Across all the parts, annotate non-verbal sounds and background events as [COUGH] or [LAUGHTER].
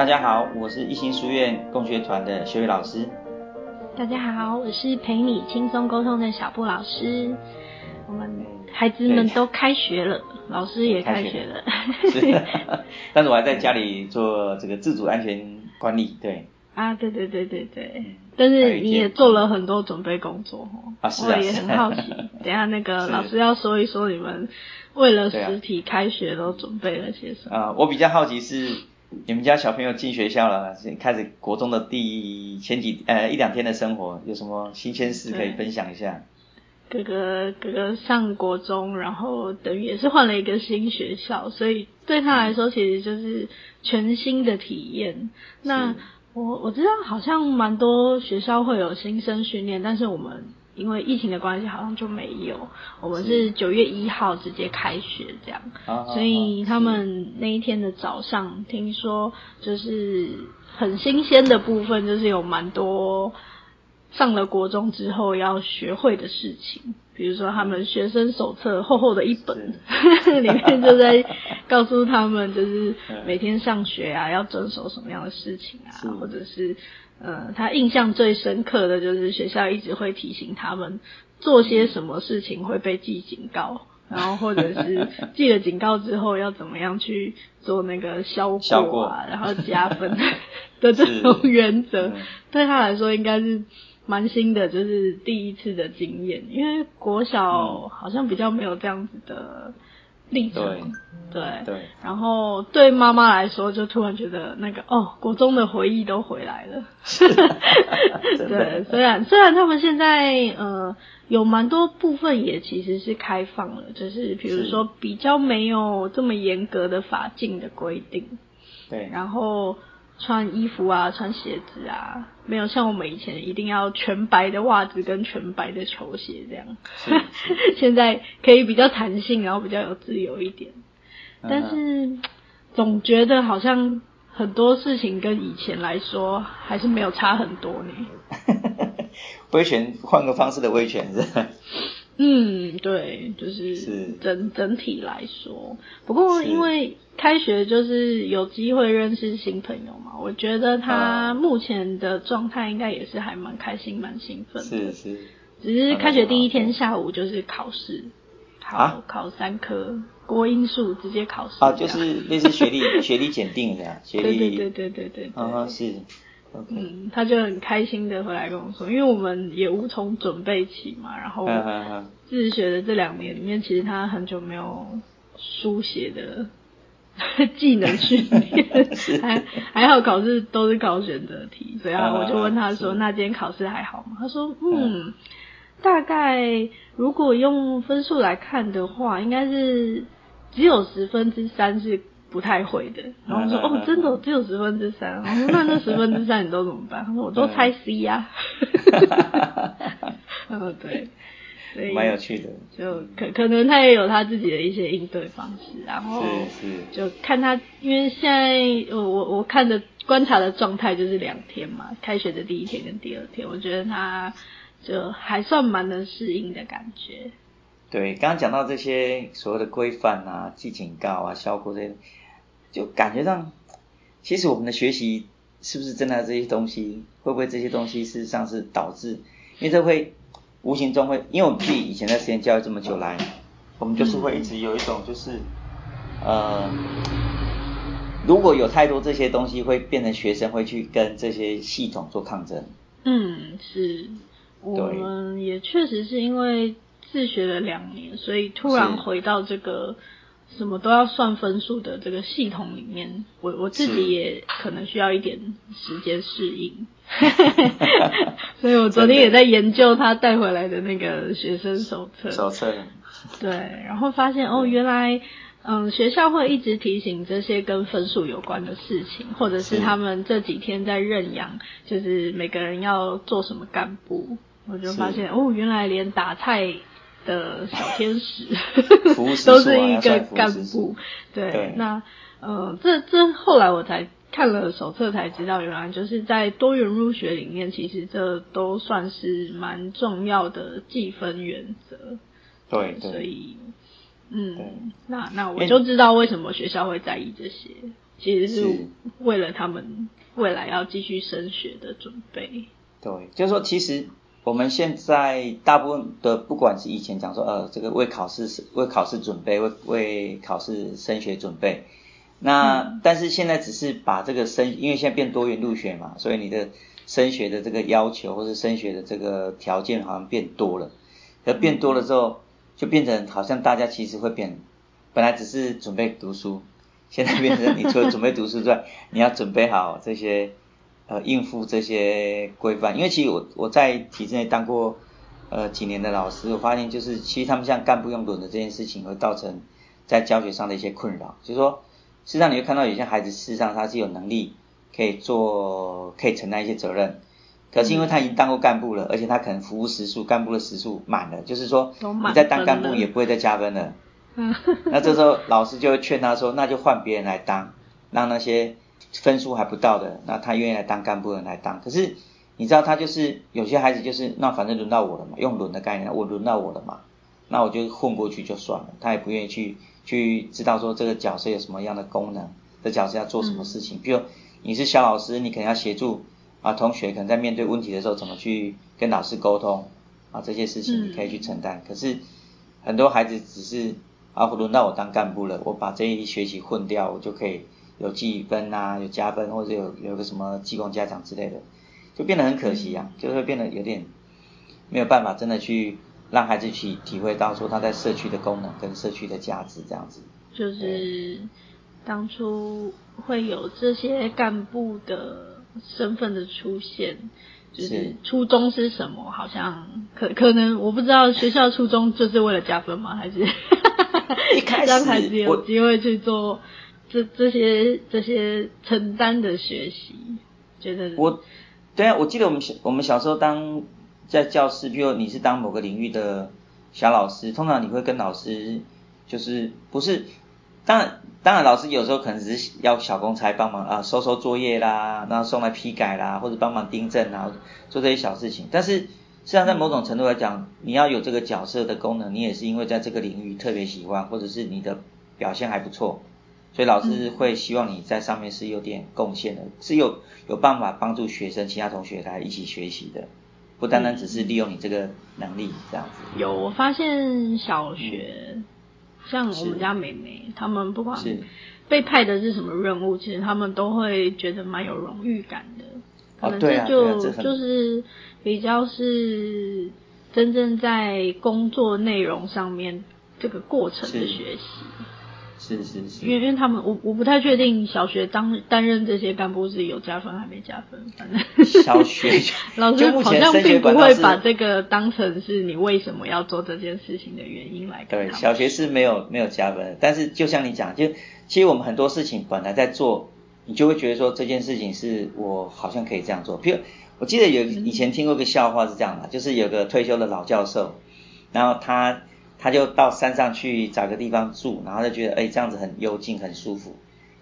大家好，我是一心书院共学团的学伟老师。大家好，我是陪你轻松沟通的小布老师。我们孩子们都开学了，老师也开学了。是，[LAUGHS] 但是我还在家里做这个自主安全管理。对。啊，对对对对对。但是你也做了很多准备工作哦。啊，是啊。我也很好奇，[LAUGHS] 等下那个老师要说一说你们为了实体开学都准备了些什么。啊，我比较好奇是你们家小朋友进学校了，开始国中的第前几呃一两天的生活，有什么新鲜事可以分享一下？哥哥哥哥上国中，然后等于也是换了一个新学校，所以对他来说其实就是全新的体验。那我我知道好像蛮多学校会有新生训练，但是我们因为疫情的关系好像就没有。我们是九月一号直接开学这样，所以他们那一天的早上，听说就是很新鲜的部分，就是有蛮多。上了国中之后要学会的事情，比如说他们学生手册厚厚的一本，[LAUGHS] 里面就在告诉他们，就是每天上学啊 [LAUGHS] 要遵守什么样的事情啊，或者是呃他印象最深刻的就是学校一直会提醒他们做些什么事情会被记警告，[LAUGHS] 然后或者是记了警告之后要怎么样去做那个消过啊，然后加分的这种原则，对他来说应该是。蛮新的，就是第一次的经验，因为国小好像比较没有这样子的历程，对，对。然后对妈妈来说，就突然觉得那个哦，国中的回忆都回来了。[LAUGHS] [LAUGHS] 对，虽然虽然他们现在呃有蛮多部分也其实是开放了，就是比如说比较没有这么严格的法禁的规定，对，然后。穿衣服啊，穿鞋子啊，没有像我们以前一定要全白的袜子跟全白的球鞋这样。[LAUGHS] 现在可以比较弹性，然后比较有自由一点。但是总觉得好像很多事情跟以前来说还是没有差很多呢。[LAUGHS] 威权换个方式的威权是。嗯，对，就是整整体来说，不过因为开学就是有机会认识新朋友嘛，我觉得他目前的状态应该也是还蛮开心、蛮兴奋的。是是，只是开学第一天下午就是考试，考考三科国英数直接考试。啊，就是类似学历学历检定的，[LAUGHS] 学历对对对对对对，啊是。嗯，他就很开心的回来跟我说，因为我们也无从准备起嘛，然后自学的这两年里面，其实他很久没有书写的 [LAUGHS] 技能训练，还 [LAUGHS] 还好考试都是考选择题，所以啊，我就问他说，那今天考试还好吗？他说，嗯，大概如果用分数来看的话，应该是只有十分之三是。不太会的，然后说哦，真的只有十分之三。我说 [LAUGHS] 那那十分之三你都怎么办？他说我都猜 C 呀。嗯，[LAUGHS] 对，所以蛮有趣的。就可可能他也有他自己的一些应对方式，然后是是，就看他，因为现在我我我看的观察的状态就是两天嘛，开学的第一天跟第二天，我觉得他就还算蛮能适应的感觉。对，刚刚讲到这些所谓的规范啊、记警告啊、效果这些。就感觉上，其实我们的学习是不是真的这些东西，会不会这些东西事实上是导致，因为这会无形中会，因为我们自己以前在实验教育这么久来，我们就是会一直有一种就是，呃，如果有太多这些东西，会变成学生会去跟这些系统做抗争。嗯，是，我们也确实是因为自学了两年，所以突然回到这个。什么都要算分数的这个系统里面，我我自己也可能需要一点时间适应，[LAUGHS] 所以我昨天也在研究他带回来的那个学生手册。手册。对，然后发现哦，原来嗯学校会一直提醒这些跟分数有关的事情，或者是他们这几天在认养，就是每个人要做什么干部，我就发现哦，原来连打菜。的小天使，都是一个干部。对，那呃，这这后来我才看了手册才知道，原来就是在多元入学里面，其实这都算是蛮重要的计分原则。对，所以，嗯，那那我就知道为什么学校会在意这些。其实是为了他们未来要继续升学的准备。对，就是说，其实我们现在大部分的，不管是以前讲说，呃，这个为考试为考试准备，为为考试升学准备。那但是现在只是把这个升，因为现在变多元入学嘛，所以你的升学的这个要求或是升学的这个条件好像变多了。而变多了之后，就变成好像大家其实会变，本来只是准备读书，现在变成你除了准备读书之外，你要准备好这些呃应付这些规范。因为其实我我在体制内当过呃几年的老师，我发现就是其实他们像干部用轮的这件事情，会造成在教学上的一些困扰，就是说。事实上，你会看到有些孩子，事实上他是有能力可以做，可以承担一些责任。可是因为他已经当过干部了，而且他可能服务时数，干部的时数满了，就是说你在当干部也不会再加分了。[LAUGHS] 那这时候老师就会劝他说：“那就换别人来当，让那些分数还不到的，那他愿意来当干部的人来当。”可是你知道，他就是有些孩子就是，那反正轮到我了嘛，用轮的概念，我轮到我了嘛，那我就混过去就算了，他也不愿意去。去知道说这个角色有什么样的功能，这角色要做什么事情。比如你是小老师，你可能要协助啊同学，可能在面对问题的时候怎么去跟老师沟通啊这些事情你可以去承担。可是很多孩子只是啊轮到我当干部了，我把这一学期混掉，我就可以有记分啊，有加分或者有有个什么技工嘉奖之类的，就变得很可惜啊，就会变得有点没有办法真的去。让孩子去体会到说他在社区的功能跟社区的价值这样子，就是当初会有这些干部的身份的出现，就是初衷是什么？好像可可能我不知道学校初衷就是为了加分吗？还是 [LAUGHS] 让孩子有机会去做这这些这些承担的学习？觉得我对啊，我记得我们小我们小时候当。在教室，比如你是当某个领域的小老师，通常你会跟老师就是不是，当然当然老师有时候可能只是要小公差帮忙啊，收收作业啦，然后送来批改啦，或者帮忙订正啊，做这些小事情。但是实际上在某种程度来讲，你要有这个角色的功能，你也是因为在这个领域特别喜欢，或者是你的表现还不错，所以老师会希望你在上面是有点贡献的，是有有办法帮助学生其他同学来一起学习的。不单单只是利用你这个能力这样子。有，我发现小学，像我们家妹妹，他们不管被派的是什么任务，其实他们都会觉得蛮有荣誉感的。可能这就就是比较是真正在工作内容上面这个过程的学习。是是是，因为因为他们我我不太确定小学当担任这些干部是有加分还没加分，反正小学 [LAUGHS] 老师好像并不会把这个当成是你为什么要做这件事情的原因来。对，小学是没有没有加分，但是就像你讲，就其实我们很多事情本来在做，你就会觉得说这件事情是我好像可以这样做。譬如我记得有以前听过个笑话是这样的，就是有个退休的老教授，然后他。他就到山上去找个地方住，然后就觉得哎这样子很幽静很舒服。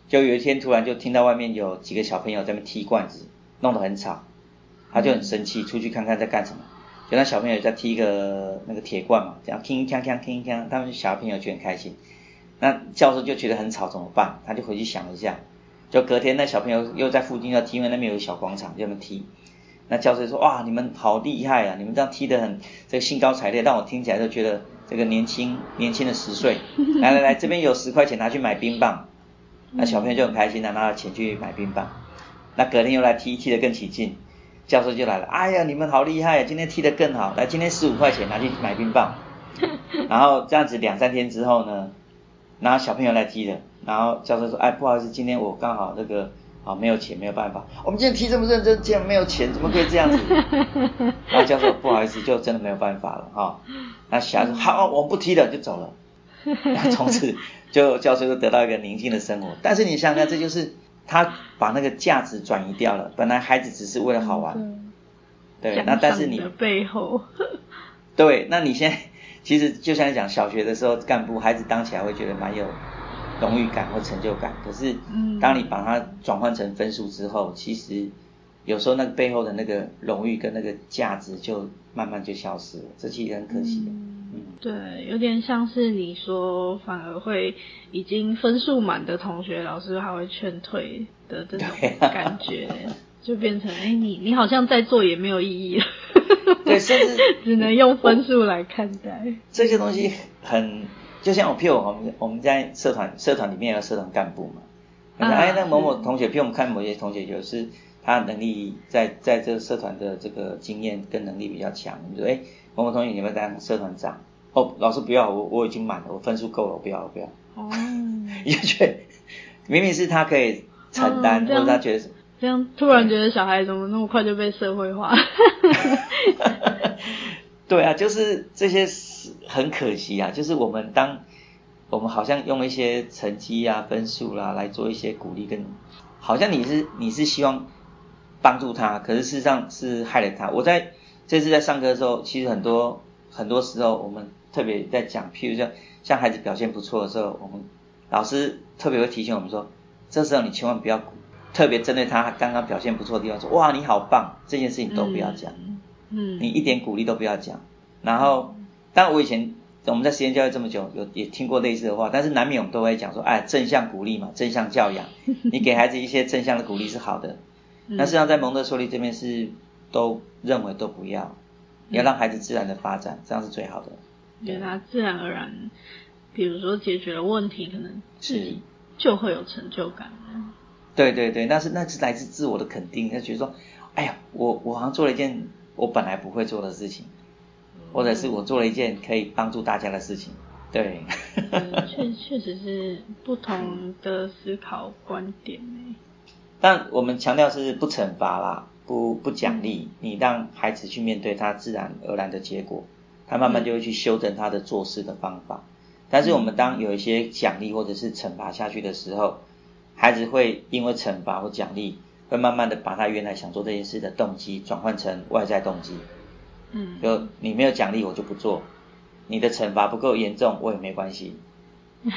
就有一天突然就听到外面有几个小朋友在那踢罐子，弄得很吵，他就很生气，出去看看在干什么。就那小朋友在踢一个那个铁罐嘛，这样铿锵锵铿锵，他们小朋友就很开心。那教授就觉得很吵怎么办？他就回去想一下，就隔天那小朋友又在附近要踢，因为那边有个小广场，就那么踢。那教授说哇你们好厉害啊，你们这样踢得很这个兴高采烈，让我听起来都觉得。这个年轻年轻的十岁，来来来，这边有十块钱拿去买冰棒，那小朋友就很开心的拿了钱去买冰棒。那隔天又来踢，踢得更起劲，教授就来了，哎呀，你们好厉害，今天踢得更好，来，今天十五块钱拿去买冰棒。[LAUGHS] 然后这样子两三天之后呢，然后小朋友来踢了，然后教授说，哎，不好意思，今天我刚好那个。啊，没有钱，没有办法。我们今天踢这么认真，竟然没有钱，怎么可以这样子？然后教授不好意思，就真的没有办法了哈。那小孩说好，我们不踢了，就走了。那从此 [LAUGHS] 就教授就得到一个宁静的生活。但是你想想，这就是他把那个价值转移掉了。本来孩子只是为了好玩，对，那但是你的背后，对，那你现在其实就像你讲，小学的时候干部，孩子当起来会觉得蛮有。荣誉感或成就感，可是当你把它转换成分数之后，其实有时候那个背后的那个荣誉跟那个价值就慢慢就消失了，这其实很可惜的。对，有点像是你说，反而会已经分数满的同学，老师还会劝退的这种感觉，就变成哎，你你好像在做也没有意义了。对，甚至 [LAUGHS] 只能用分数来看待。这些东西很，就像我譬如我们我们在社团社团里面有社团干部嘛，哎，那某某同学，譬如我们看某些同学就是他能力在在这个社团的这个经验跟能力比较强，你说哎，某某同学你要当社团长？哦，老师不要，我我已经满了，我分数够了，我不要，我不要。哦，[LAUGHS] 你就觉得明明是他可以承担，或者他觉得这样突然觉得小孩怎么那么快就被社会化？[LAUGHS] [LAUGHS] 对啊，就是这些是很可惜啊，就是我们当我们好像用一些成绩啊、分数啦来做一些鼓励，跟好像你是你是希望帮助他，可是事实上是害了他。我在这次在上课的时候，其实很多很多时候我们。特别在讲，譬如像像孩子表现不错的时候，我们老师特别会提醒我们说，这时候你千万不要特别针对他刚刚表现不错的地方说，哇你好棒，这件事情都不要讲，嗯，你一点鼓励都不要讲。然后，当然我以前我们在实验教育这么久，有也听过类似的话，但是难免我们都会讲说，哎，正向鼓励嘛，正向教养，[LAUGHS] 你给孩子一些正向的鼓励是好的。那实际上在蒙特梭利这边是都认为都不要，要让孩子自然的发展，这样是最好的。对他自然而然，比如说解决了问题，可能自己就会有成就感。对对对，那是那是来自自我的肯定，他觉得说，哎呀，我我好像做了一件我本来不会做的事情，或者是我做了一件可以帮助大家的事情。对，确 [LAUGHS] 确实是不同的思考观点但我们强调是不惩罚啦，不不奖励，你让孩子去面对他自然而然的结果。他慢慢就会去修正他的做事的方法，但是我们当有一些奖励或者是惩罚下去的时候，孩子会因为惩罚或奖励，会慢慢的把他原来想做这件事的动机转换成外在动机。嗯，就你没有奖励我就不做，你的惩罚不够严重我也没关系。[LAUGHS]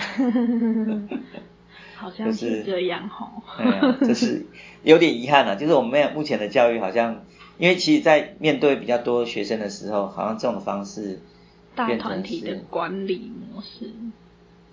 好像是这样哈。对啊，这是有点遗憾了，就是我们目前的教育好像。因为其实，在面对比较多学生的时候，好像这种方式，大团体的管理模式，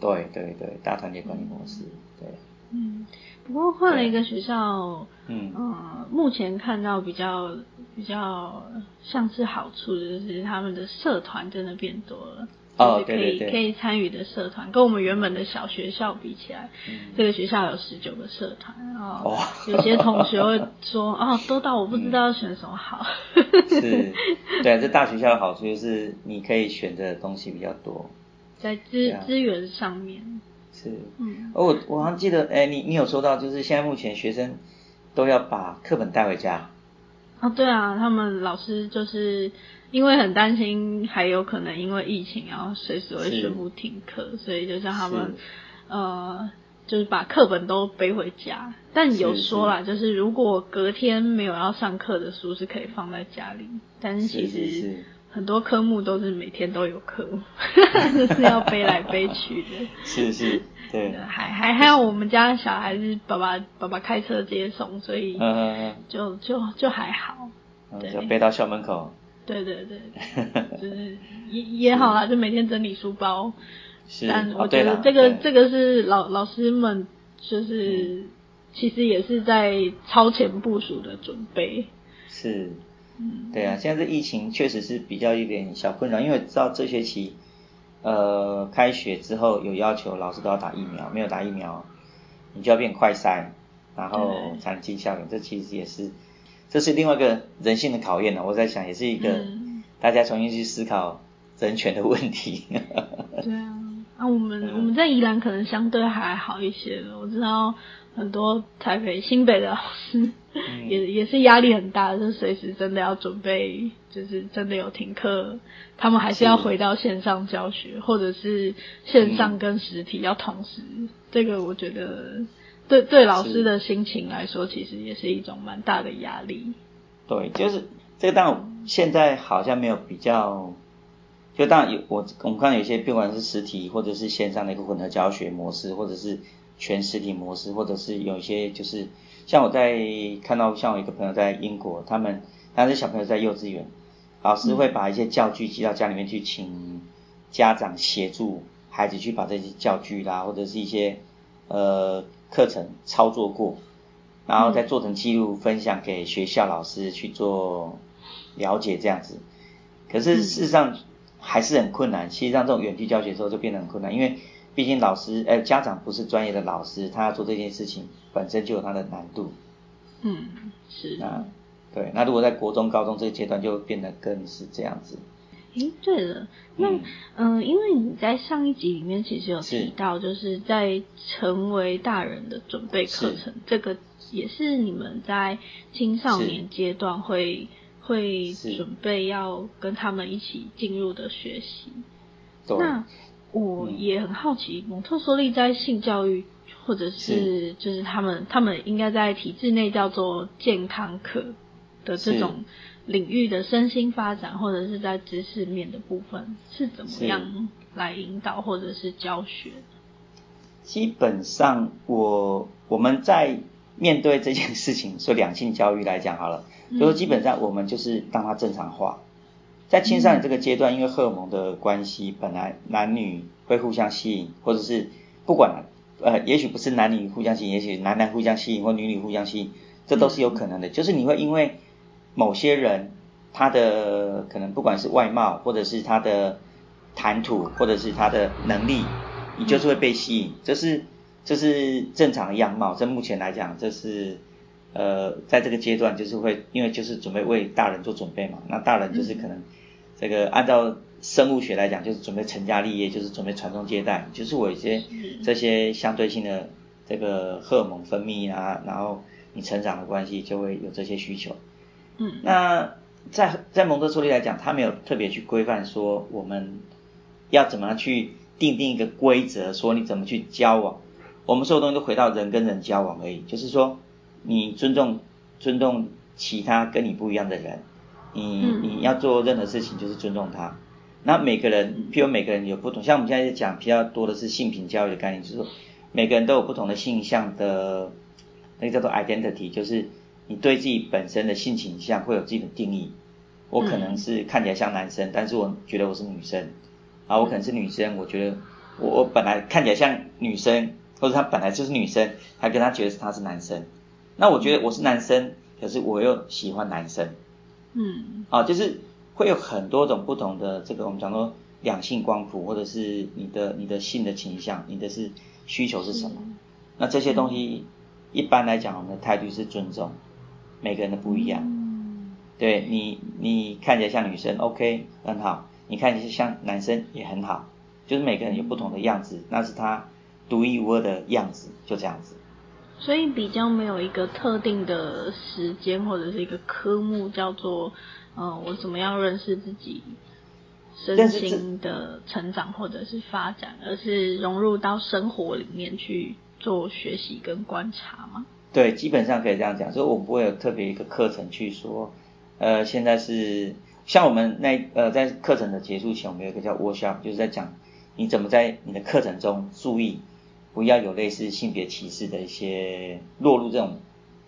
对对对，大团体管理模式，对。嗯，不过换了一个学校，嗯，呃，目前看到比较比较像是好处，就是他们的社团真的变多了。哦，可以可以参与的社团，跟我们原本的小学校比起来，这个学校有十九个社团哦。[LAUGHS] 有些同学会说 [LAUGHS] 哦，多到我不知道要选什么好。是，[LAUGHS] 对，啊这大学校的好处就是你可以选的东西比较多，在资资源上面。是，嗯，哦，我我好像记得，哎，你你有说到，就是现在目前学生都要把课本带回家。哦，对啊，他们老师就是。因为很担心，还有可能因为疫情，然后随时会宣布停课，所以就叫他们呃，就是把课本都背回家。但有说啦，就是如果隔天没有要上课的书，是可以放在家里。但是其实很多科目都是每天都有课，[LAUGHS] 是要背来背去的。是是，对。还还还有我们家小孩是爸爸爸爸开车接送，所以就就就还好。对就背到校门口。对对对，[LAUGHS] 就是也也好啦，就每天整理书包。是，但我觉得这个这个是老老师们就是其实也是在超前部署的准备。是，嗯，对啊，现在这疫情确实是比较有点小困扰，因为知道这学期呃开学之后有要求老师都要打疫苗，没有打疫苗你就要变快筛，然后才能进校园，这其实也是。这是另外一个人性的考验呢，我在想，也是一个大家重新去思考人权的问题。[LAUGHS] 对啊，啊，我们我们在宜兰可能相对还好一些我知道很多台北、新北的老师也也是压力很大，就随时真的要准备，就是真的有停课，他们还是要回到线上教学，或者是线上跟实体要同时。这个我觉得。对对，老师的心情来说，其实也是一种蛮大的压力。对，就是这个，当然现在好像没有比较，就当然有我我们看有些，不管是实体或者是线上的一个混合教学模式，或者是全实体模式，或者是有一些就是像我在看到，像我一个朋友在英国，他们当时小朋友在幼稚园，老师会把一些教具寄到家里面去，请家长协助孩子去把这些教具啦，或者是一些呃课程操作过，然后再做成记录分享给学校老师去做了解这样子。可是事实上还是很困难，其实上这种远距教学之后就变得很困难，因为毕竟老师呃家长不是专业的老师，他要做这件事情本身就有他的难度。嗯，是。那对，那如果在国中、高中这个阶段，就变得更是这样子。诶，对了，那嗯，因为你在上一集里面其实有提到，就是在成为大人的准备课程，这个也是你们在青少年阶段会会准备要跟他们一起进入的学习。那我也很好奇，蒙特梭利在性教育。或者是就是他们他们应该在体制内叫做健康课的这种领域的身心发展，或者是在知识面的部分是怎么样来引导或者是教学？基本上，我我们在面对这件事情，说两性教育来讲好了，就说基本上我们就是让它正常化。在青少年这个阶段，因为荷尔蒙的关系，本来男女会互相吸引，或者是不管。呃，也许不是男女互相吸引，也许男男互相吸引或女女互相吸引，这都是有可能的。就是你会因为某些人他的可能不管是外貌，或者是他的谈吐，或者是他的能力，你就是会被吸引。这是这是正常的样貌。在目前来讲，这是呃在这个阶段就是会因为就是准备为大人做准备嘛。那大人就是可能这个按照。生物学来讲，就是准备成家立业，就是准备传宗接代，就是我一些这些相对性的这个荷尔蒙分泌啊，然后你成长的关系就会有这些需求。嗯，那在在蒙特梭利来讲，他没有特别去规范说我们要怎么样去定定一个规则，说你怎么去交往。我们所有东西都回到人跟人交往而已，就是说你尊重尊重其他跟你不一样的人，你你要做任何事情就是尊重他。那每个人，譬如每个人有不同，像我们现在讲比较多的是性平教育的概念，就是说每个人都有不同的性向的，那个叫做 identity，就是你对自己本身的性倾向会有自己的定义。我可能是看起来像男生，但是我觉得我是女生。啊，我可能是女生，我觉得我我本来看起来像女生，或者他本来就是女生，还跟他觉得他是男生。那我觉得我是男生，可是我又喜欢男生。嗯。啊，就是。会有很多种不同的这个，我们讲说两性光谱，或者是你的你的性的倾向，你的是需求是什么？那这些东西一般来讲，我们的态度是尊重每个人的不一样。对你，你看起来像女生，OK，很好；你看起来像男生也很好，就是每个人有不同的样子，那是他独一无二的样子，就这样子。所以比较没有一个特定的时间或者是一个科目叫做。嗯，我怎么样认识自己身心的成长或者是发展，而是融入到生活里面去做学习跟观察吗？对，基本上可以这样讲，所以我们不会有特别一个课程去说，呃，现在是像我们那呃在课程的结束前，我们有一个叫 workshop，就是在讲你怎么在你的课程中注意不要有类似性别歧视的一些落入这种。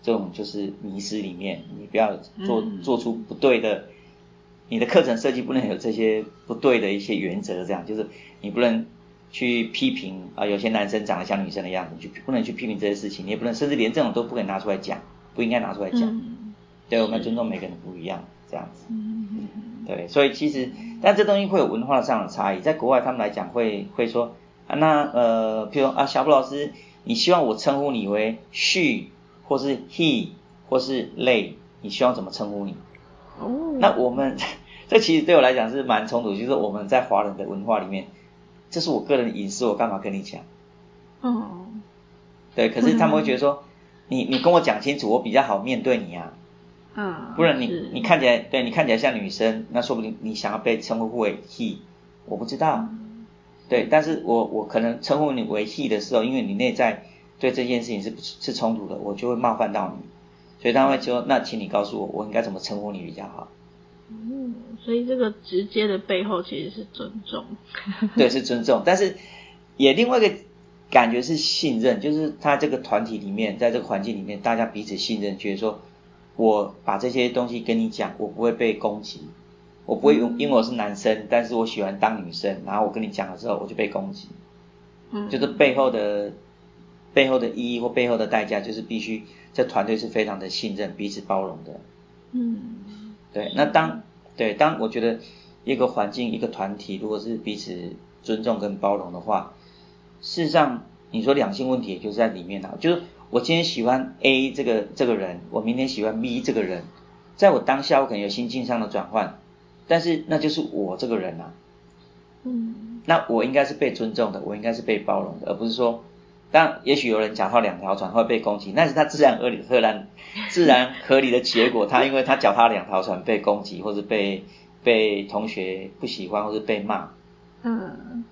这种就是迷失里面，你不要做做出不对的，你的课程设计不能有这些不对的一些原则，这样就是你不能去批评啊，有些男生长得像女生的样子，就不能去批评这些事情，你也不能，甚至连这种都不可以拿出来讲，不应该拿出来讲。对，我们要尊重每个人不一样，这样子。对，所以其实，但这东西会有文化上的差异，在国外他们来讲会会说啊，那呃，譬如啊，小布老师，你希望我称呼你为 she。或是 he 或是 they，你希望怎么称呼你？哦，那我们 [LAUGHS] 这其实对我来讲是蛮冲突，就是我们在华人的文化里面，这是我个人隐私，我干嘛跟你讲？哦，对，可是他们会觉得说，你你跟我讲清楚，我比较好面对你啊。嗯，不然你你看起来对你看起来像女生，那说不定你想要被称呼为 he，我不知道。对，但是我我可能称呼你为 he 的时候，因为你内在。对这件事情是是冲突的，我就会冒犯到你，所以他会说：“那请你告诉我，我应该怎么称呼你比较好？”嗯，所以这个直接的背后其实是尊重。对，是尊重，但是也另外一个感觉是信任，就是他这个团体里面，在这个环境里面，大家彼此信任，觉得说我把这些东西跟你讲，我不会被攻击，我不会用因为我是男生，但是我喜欢当女生，然后我跟你讲了之后我就被攻击，嗯，就是背后的背后的意义或背后的代价，就是必须这团队是非常的信任、彼此包容的。嗯，对，那当对当我觉得一个环境、一个团体，如果是彼此尊重跟包容的话，事实上你说两性问题也就是在里面啊，就是我今天喜欢 A 这个这个人，我明天喜欢 B 这个人，在我当下我可能有心境上的转换，但是那就是我这个人啊，嗯，那我应该是被尊重的，我应该是被包容的，而不是说，当然也许有人脚踏两条船会被攻击，那是他自然合理、自然自然合理的结果。[LAUGHS] 他因为他脚踏两条船被攻击，或者被被同学不喜欢，或者被骂，嗯，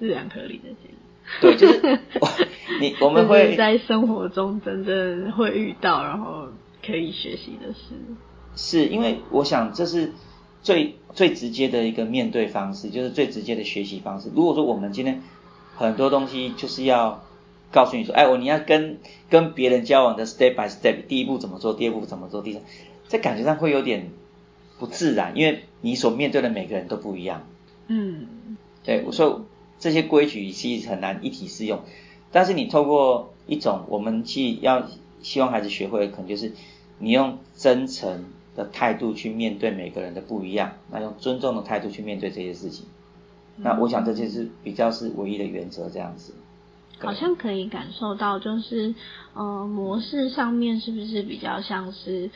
自然合理的结果。对，就是我 [LAUGHS] 你我们会在生活中真正会遇到，然后可以学习的事。是因为我想这是最最直接的一个面对方式，就是最直接的学习方式。如果说我们今天很多东西就是要告诉你说，哎，我你要跟跟别人交往的 step by step，第一步怎么做，第二步怎么做，第三，在感觉上会有点不自然，因为你所面对的每个人都不一样。嗯，对，所以这些规矩其实很难一体适用。但是你透过一种我们去要希望孩子学会的，可能就是你用真诚的态度去面对每个人的不一样，那用尊重的态度去面对这些事情。那我想这就是比较是唯一的原则，这样子。好像可以感受到，就是呃模式上面是不是比较像是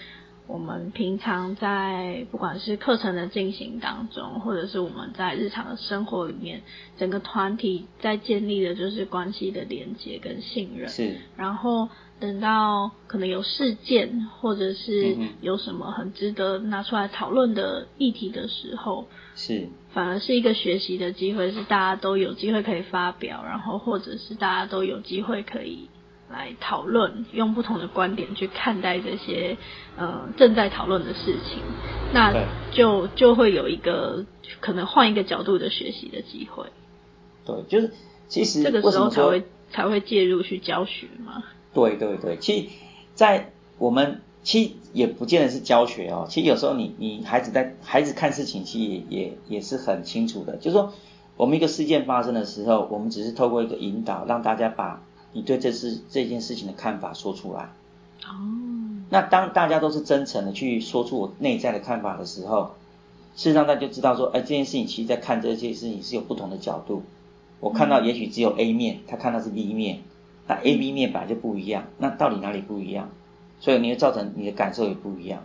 我们平常在不管是课程的进行当中，或者是我们在日常的生活里面，整个团体在建立的就是关系的连接跟信任。是。然后等到可能有事件，或者是有什么很值得拿出来讨论的议题的时候，是。反而是一个学习的机会，是大家都有机会可以发表，然后或者是大家都有机会可以来讨论，用不同的观点去看待这些呃正在讨论的事情，那就就会有一个可能换一个角度的学习的机会，对，就是其实这个时候才会才会介入去教学嘛。对对对，其实，在我们其实也不见得是教学哦，其实有时候你你孩子在孩子看事情，其实也也也是很清楚的，就是说我们一个事件发生的时候，我们只是透过一个引导，让大家把你对这事这件事情的看法说出来。哦，那当大家都是真诚的去说出我内在的看法的时候，事实上大家就知道说，哎，这件事情其实在看这件事情是有不同的角度。我看到也许只有 A 面，他看到是 B 面，那 A、B 面本来就不一样，那到底哪里不一样？所以你会造成你的感受也不一样。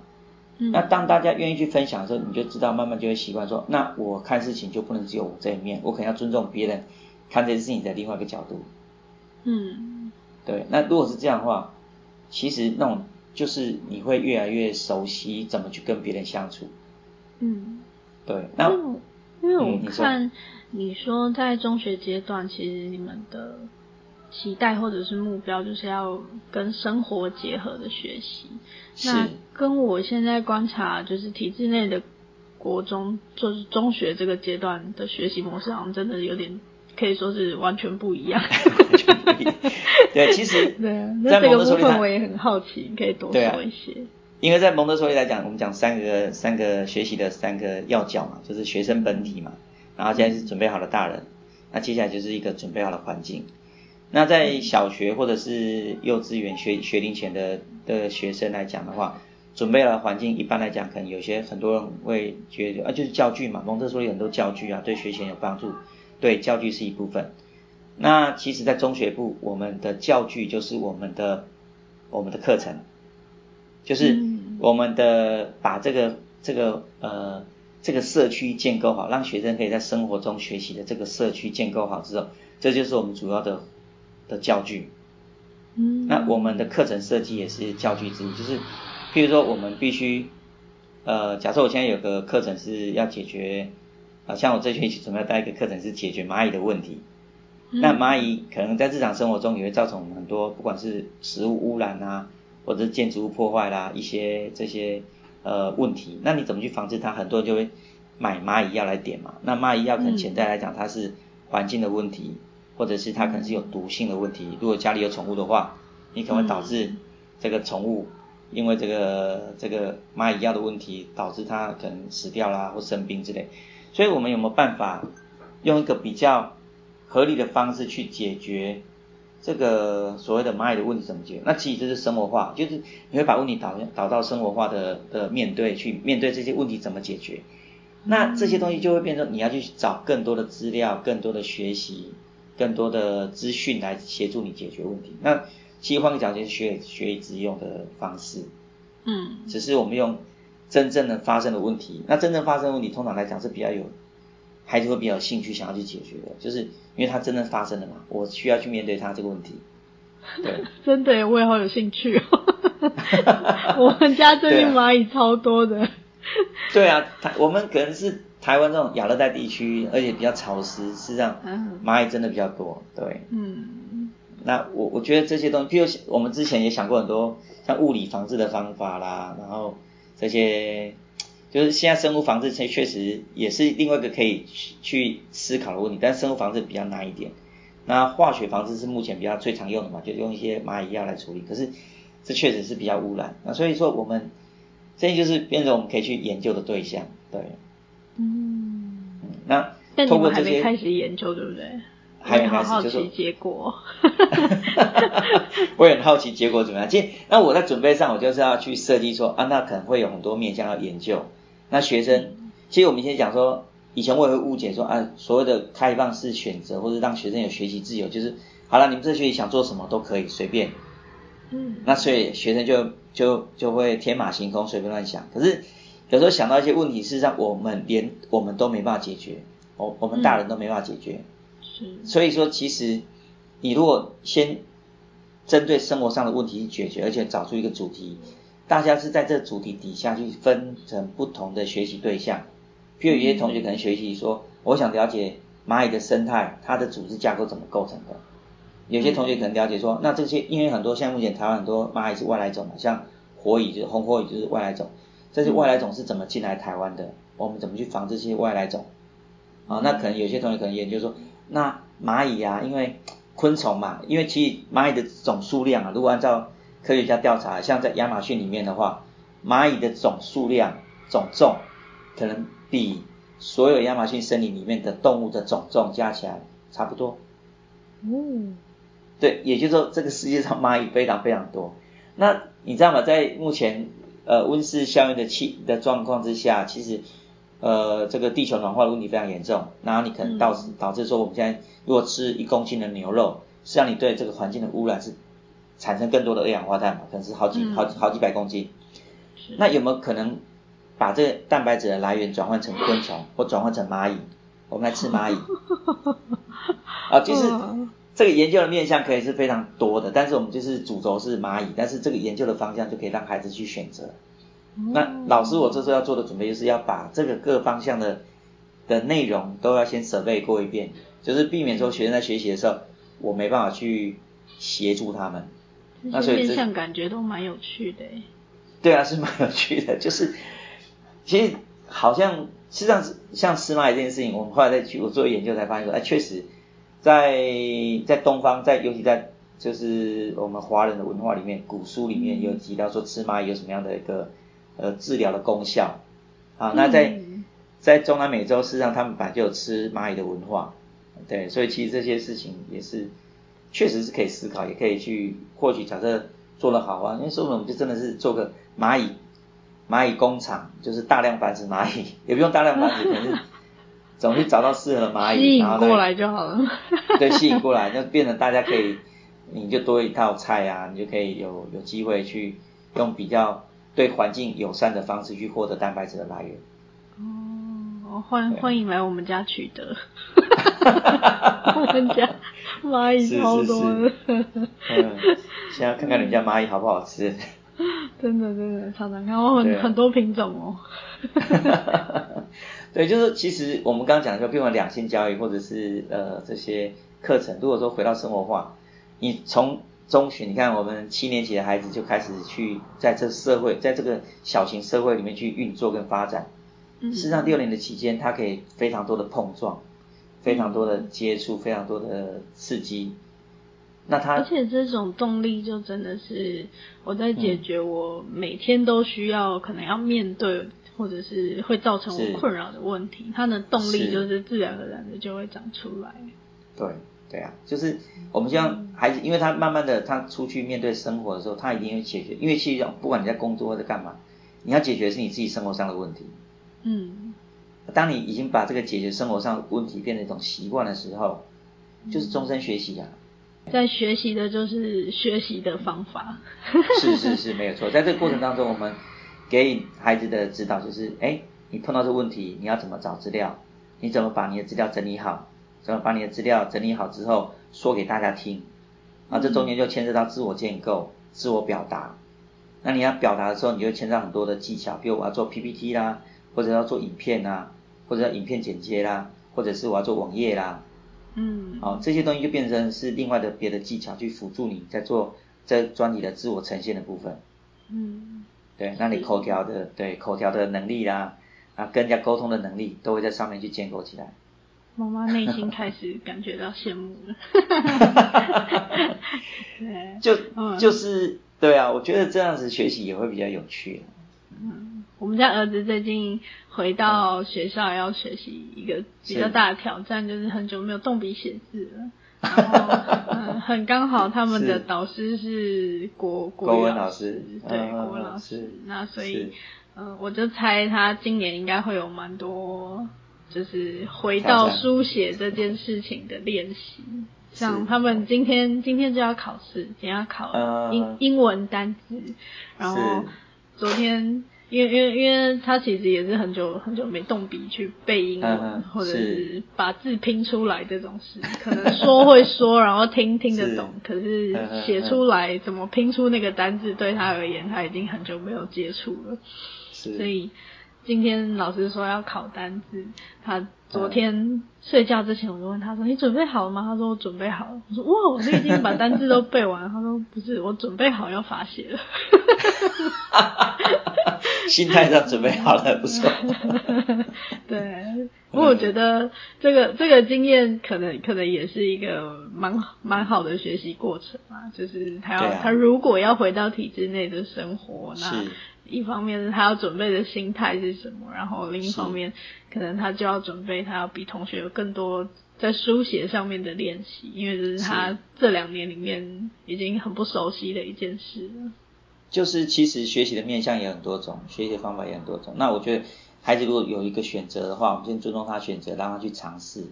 嗯那当大家愿意去分享的时候，你就知道慢慢就会习惯说，那我看事情就不能只有我这一面，我可能要尊重别人看这件事情的另外一个角度。嗯对，那如果是这样的话，其实那种就是你会越来越熟悉怎么去跟别人相处。嗯。对，那因为因为我嗯你说看你说在中学阶段，其实你们的期待或者是目标就是要跟生活结合的学习。那是跟我现在观察，就是体制内的国中，就是中学这个阶段的学习模式，好像真的有点可以说是完全不一样。对，其实 [LAUGHS] 对啊，在蒙特梭利我也很好奇，你可以多说一些。因为在蒙特梭利来讲，我们讲三个三个学习的三个要角嘛，就是学生本体嘛，然后现在是准备好的大人，那接下来就是一个准备好的环境。那在小学或者是幼稚园学学龄前的的学生来讲的话，准备了环境一般来讲，可能有些很多人会觉得啊，就是教具嘛，蒙特梭利很多教具啊，对学前有帮助，对教具是一部分。那其实，在中学部，我们的教具就是我们的我们的课程，就是嗯我们的把这个这个呃这个社区建构好，让学生可以在生活中学习的这个社区建构好之后，这就是我们主要的的教具。嗯，那我们的课程设计也是教具之一，就是譬如说我们必须呃，假设我现在有个课程是要解决啊，像我这学期准备要带一个课程是解决蚂蚁的问题。那嗯蚂蚁可能在日常生活中也会造成我们很多，不管是食物污染啊，或者是建筑物破坏啦，一些这些呃问题。那你怎么去防治它？很多人就会买蚂蚁药来点嘛。那蚂蚁药可能嗯潜在来讲它是环境的问题，或者是它可能是有毒性的问题。如果家里有宠物的话，你可能会导致嗯这个宠物因为这个这个蚂蚁药的问题导致它可能死掉啦或生病之类，所以我们有没有办法用一个比较合理的方式去解决这个所谓的蚂蚁的问题怎么解决？那其实这是生活化，就是你会把问题导导到生活化的的面对去面对这些问题怎么解决？那这些东西就会变成你要去找更多的资料、更多的学习、更多的资讯来协助你解决问题。那其实换个角度是学学以致用的方式，嗯，只是我们用真正的发生的问题。那真正发生的问题，通常来讲是比较有孩子会比较有兴趣想要去解决的，就是因为它真正发生了嘛，我需要去面对它这个问题。对，[LAUGHS] 真的，我也好有兴趣哦。[LAUGHS] 我们家最近蚂蚁超多的。对啊，台我们可能是台湾这种亚热带地区，而且比较潮湿，事实上蚂蚁真的比较多。对，嗯，那我我觉得这些东西，比如我们之前也想过很多像物理防治的方法啦，然后这些就是现在生物防治确确实也是另外一个可以去思考的问题，但生物防治比较难一点。那化学防治是目前比较最常用的嘛，就用一些蚂蚁药来处理，可是这确实是比较污染。那所以说我们。这就是变成我们可以去研究的对象，对。嗯。那通过这些开始研究，对不对？还没开始，就是结果。[LAUGHS] 我也很好奇结果怎么样。其实，那我在准备上，我就是要去设计说啊，那可能会有很多面向要研究。那学生，其实我们先讲说，以前我也会误解说啊，所谓的开放式选择，或者让学生有学习自由，就是好了，你们这学期想做什么都可以随便。嗯。那所以学生就。就就会天马行空，随便乱想。可是有时候想到一些问题，事实上我们连我们都没办法解决，我我们大人都没办法解决。是。所以说，其实你如果先针对生活上的问题去解决，而且找出一个主题，大家是在这主题底下去分成不同的学习对象。譬如有些同学可能学习说，我想了解蚂蚁的生态，它的组织架构怎么构成的。有些同学可能了解说，那这些因为很多像目前台湾很多蚂蚁是外来种嘛，像火蚁就是红火蚁就是外来种，这些外来种是怎么进来台湾的？我们怎么去防这些外来种？啊，那可能有些同学可能研究说，那蚂蚁啊，因为昆虫嘛，因为其实蚂蚁的总数量啊，如果按照科学家调查，像在亚马逊里面的话，蚂蚁的总数量总重可能比所有亚马逊森林里面的动物的总重加起来差不多。嗯。对，也就是说，这个世界上蚂蚁非常非常多。那你知道吗？在目前呃温室效应的气的状况之下，其实呃这个地球暖化的问题非常严重。然后你可能导致导致说，我们现在如果吃一公斤的牛肉，实际上你对这个环境的污染是产生更多的二氧化碳嘛？可能是好几好好几百公斤。那有没有可能把这个蛋白质的来源转换成昆虫，[LAUGHS] 或转换成蚂蚁？我们来吃蚂蚁 [LAUGHS] 啊，就是。这个研究的面向可以是非常多的，但是我们就是主轴是蚂蚁，但是这个研究的方向就可以让孩子去选择。那老师，我这时候要做的准备就是要把这个各方向的的内容都要先准备过一遍，就是避免说学生在学习的时候我没办法去协助他们。那所以面向感觉都蛮有趣的。对啊，是蛮有趣的，[LAUGHS] 就是其实好像实际上是像吃蚂蚁这件事情，我们后来再去我做研究才发现说，哎，确实。在在东方，在尤其在就是我们华人的文化里面，古书里面有提到说吃蚂蚁有什么样的一个呃治疗的功效啊？那在在中南美洲，事实上他们本来就有吃蚂蚁的文化，对，所以其实这些事情也是确实是可以思考，也可以去或许假设做得好啊，因为说我们就真的是做个蚂蚁蚂蚁工厂，就是大量繁殖蚂蚁，也不用大量繁殖，可是。[LAUGHS] 总去找到适合的蚂蚁，然后过来就好了。对，[LAUGHS] 吸引过来，就变成大家可以，你就多一套菜啊，你就可以有有机会去用比较对环境友善的方式去获得蛋白质的来源。哦，欢欢迎来我们家取得。[LAUGHS] 我们家蚂蚁超多的。嗯，现在看看你们家蚂蚁好不好吃。真 [LAUGHS] 的真的，常常看我很很多品种哦。[LAUGHS] 对，就是其实我们刚刚讲说，譬如两性交易或者是呃这些课程，如果说回到生活化，你从中学，你看我们七年级的孩子就开始去在这社会，在这个小型社会里面去运作跟发展。事实上，六年的期间，他可以非常多的碰撞，非常多的接触，非常多的刺激。那他而且这种动力就真的是我在解决我每天都需要可能要面对或者是会造成我困扰的问题，他的动力就是自然而然的就会长出来。对对啊，就是我们希望孩子，因为他慢慢的他出去面对生活的时候，他一定会解决，因为其实不管你在工作或者干嘛，你要解决是你自己生活上的问题。嗯。当你已经把这个解决生活上问题变成一种习惯的时候，就是终身学习啊。在学习的就是学习的方法。是是是，没有错。在这个过程当中，我们给孩子的指导就是：哎，你碰到这问题，你要怎么找资料？你怎么把你的资料整理好？怎么把你的资料整理好之后说给大家听？啊，这中间就牵涉到自我建构、自我表达。那你要表达的时候，你就牵涉很多的技巧，比如我要做 PPT 啦，或者要做影片啦，或者要影片剪接啦，或者是我要做网页啦。嗯，好，这些东西就变成是另外的别的技巧去辅助你在做这专题的自我呈现的部分。嗯，对，那你口条的对口条的能力啦，啊，跟人家沟通的能力都会在上面去建构起来。妈妈内心开始感觉到羡慕了。[LAUGHS] 对，就就是对啊，我觉得这样子学习也会比较有趣。嗯，我们家儿子最近回到学校要学习一个比较大的挑战，就是很久没有动笔写字了。[LAUGHS] 然后很刚好他们的导师是国国文老师，对国文老师。那所以，嗯，我就猜他今年应该会有蛮多，就是回到书写这件事情的练习。像他们今天今天就要考试，今天要考英英文单词，然后。昨天，因为因为因为他其实也是很久很久没动笔去背英文，或者是。把字拼出来这种事，可能说会说，然后听听得懂，可是写出来怎么拼出那个单字，对他而言他已经很久没有接触了，所以。今天老师说要考单字，他昨天睡觉之前我就问他说：“你准备好了吗？”他说：“我准备好了。”我说：“哇，我已经把单字都背完。”他说：“不是，我准备好要发泄了。[LAUGHS] ”心态上准备好了，不错。[LAUGHS] 对，不过我觉得这个这个经验可能可能也是一个蛮蛮好的学习过程嘛，就是他要他如果要回到体制内的生活，那。一方面是他要准备的心态是什么，然后另一方面可能他就要准备他要比同学有更多在书写上面的练习，因为这是他这两年里面已经很不熟悉的一件事了。就是其实学习的面向也很多种，学习的方法也很多种。那我觉得孩子如果有一个选择的话，我们先尊重他选择，让他去尝试，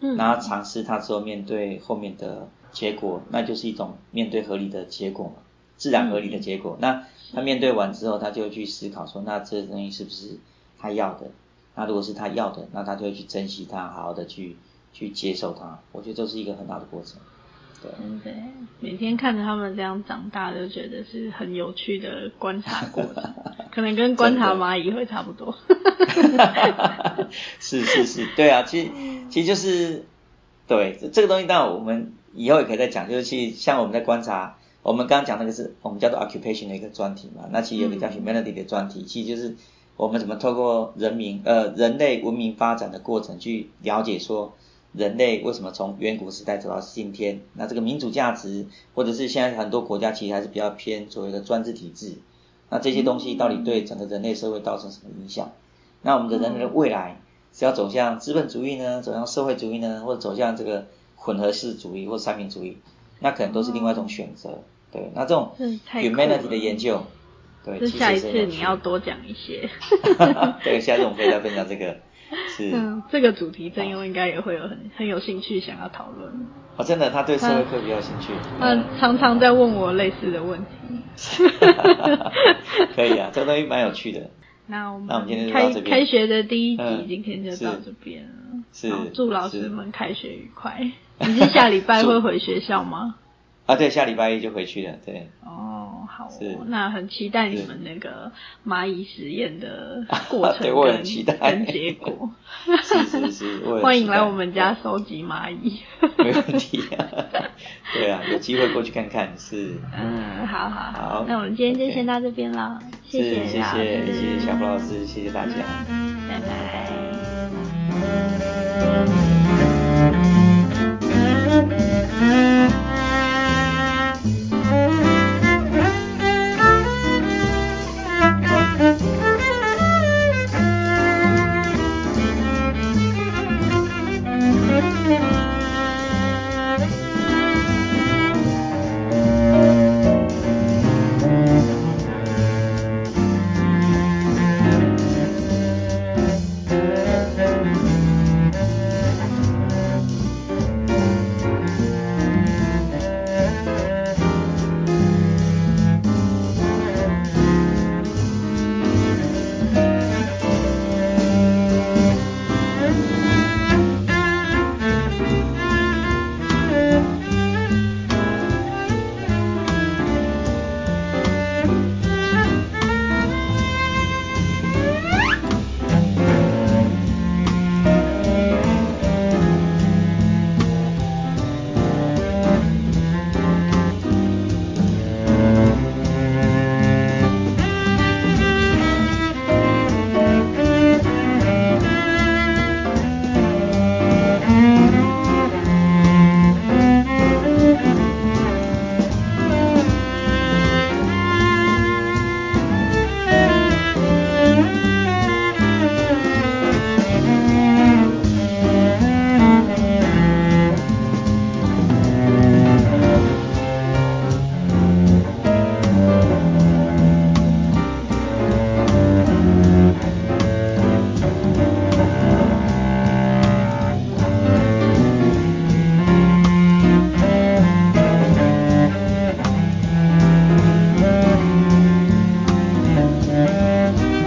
嗯，然后尝试他之后面对后面的结果，那就是一种面对合理的结果嘛，自然合理的结果。那他面对完之后，他就会去思考说，那这东西是不是他要的？那如果是他要的，那他就会去珍惜它，好好的去去接受它。我觉得这是一个很好的过程。对，对，每天看着他们这样长大，就觉得是很有趣的观察过程，[LAUGHS] 可能跟观察蚂蚁会差不多。[LAUGHS] 是是是，对啊，其实其实就是对这个东西，当然我们以后也可以再讲，就是去像我们在观察。我们刚刚讲那个是我们叫做 occupation 的一个专题嘛，那其实有个叫 humanity 的专题，其实就是我们怎么透过人民呃人类文明发展的过程去了解说人类为什么从远古时代走到今天，那这个民主价值或者是现在很多国家其实还是比较偏所谓的专制体制，那这些东西到底对整个人类社会造成什么影响？那我们的人类的未来是要走向资本主义呢，走向社会主义呢，或者走向这个混合式主义或三民主义，那可能都是另外一种选择。对，那这种 humanity 的研究，对，是下一次你要多讲一些。[LAUGHS] 对，下次我们可以再分享这个。是。嗯，这个主题郑优应该也会有很很有兴趣想要讨论。哦，真的，他对社会课比较有兴趣。他常常在问我类似的问题。[LAUGHS] 可以啊，这个东西蛮有趣的。[LAUGHS] 那我们那我们今天开开学的第一集今天就到这边了。是。祝老师们开学愉快。你是下礼拜会回学校吗？啊，对，下礼拜一就回去了，对。哦，好，那很期待你们那个蚂蚁实验的 [LAUGHS] 过程跟结果。[LAUGHS] 是是是，欢迎来我们家收集蚂蚁。没问题。啊对啊，有机会过去看看，是。嗯，好好好。那我们今天就先到这边了，谢谢谢谢谢谢小布老师，谢谢大家，拜拜。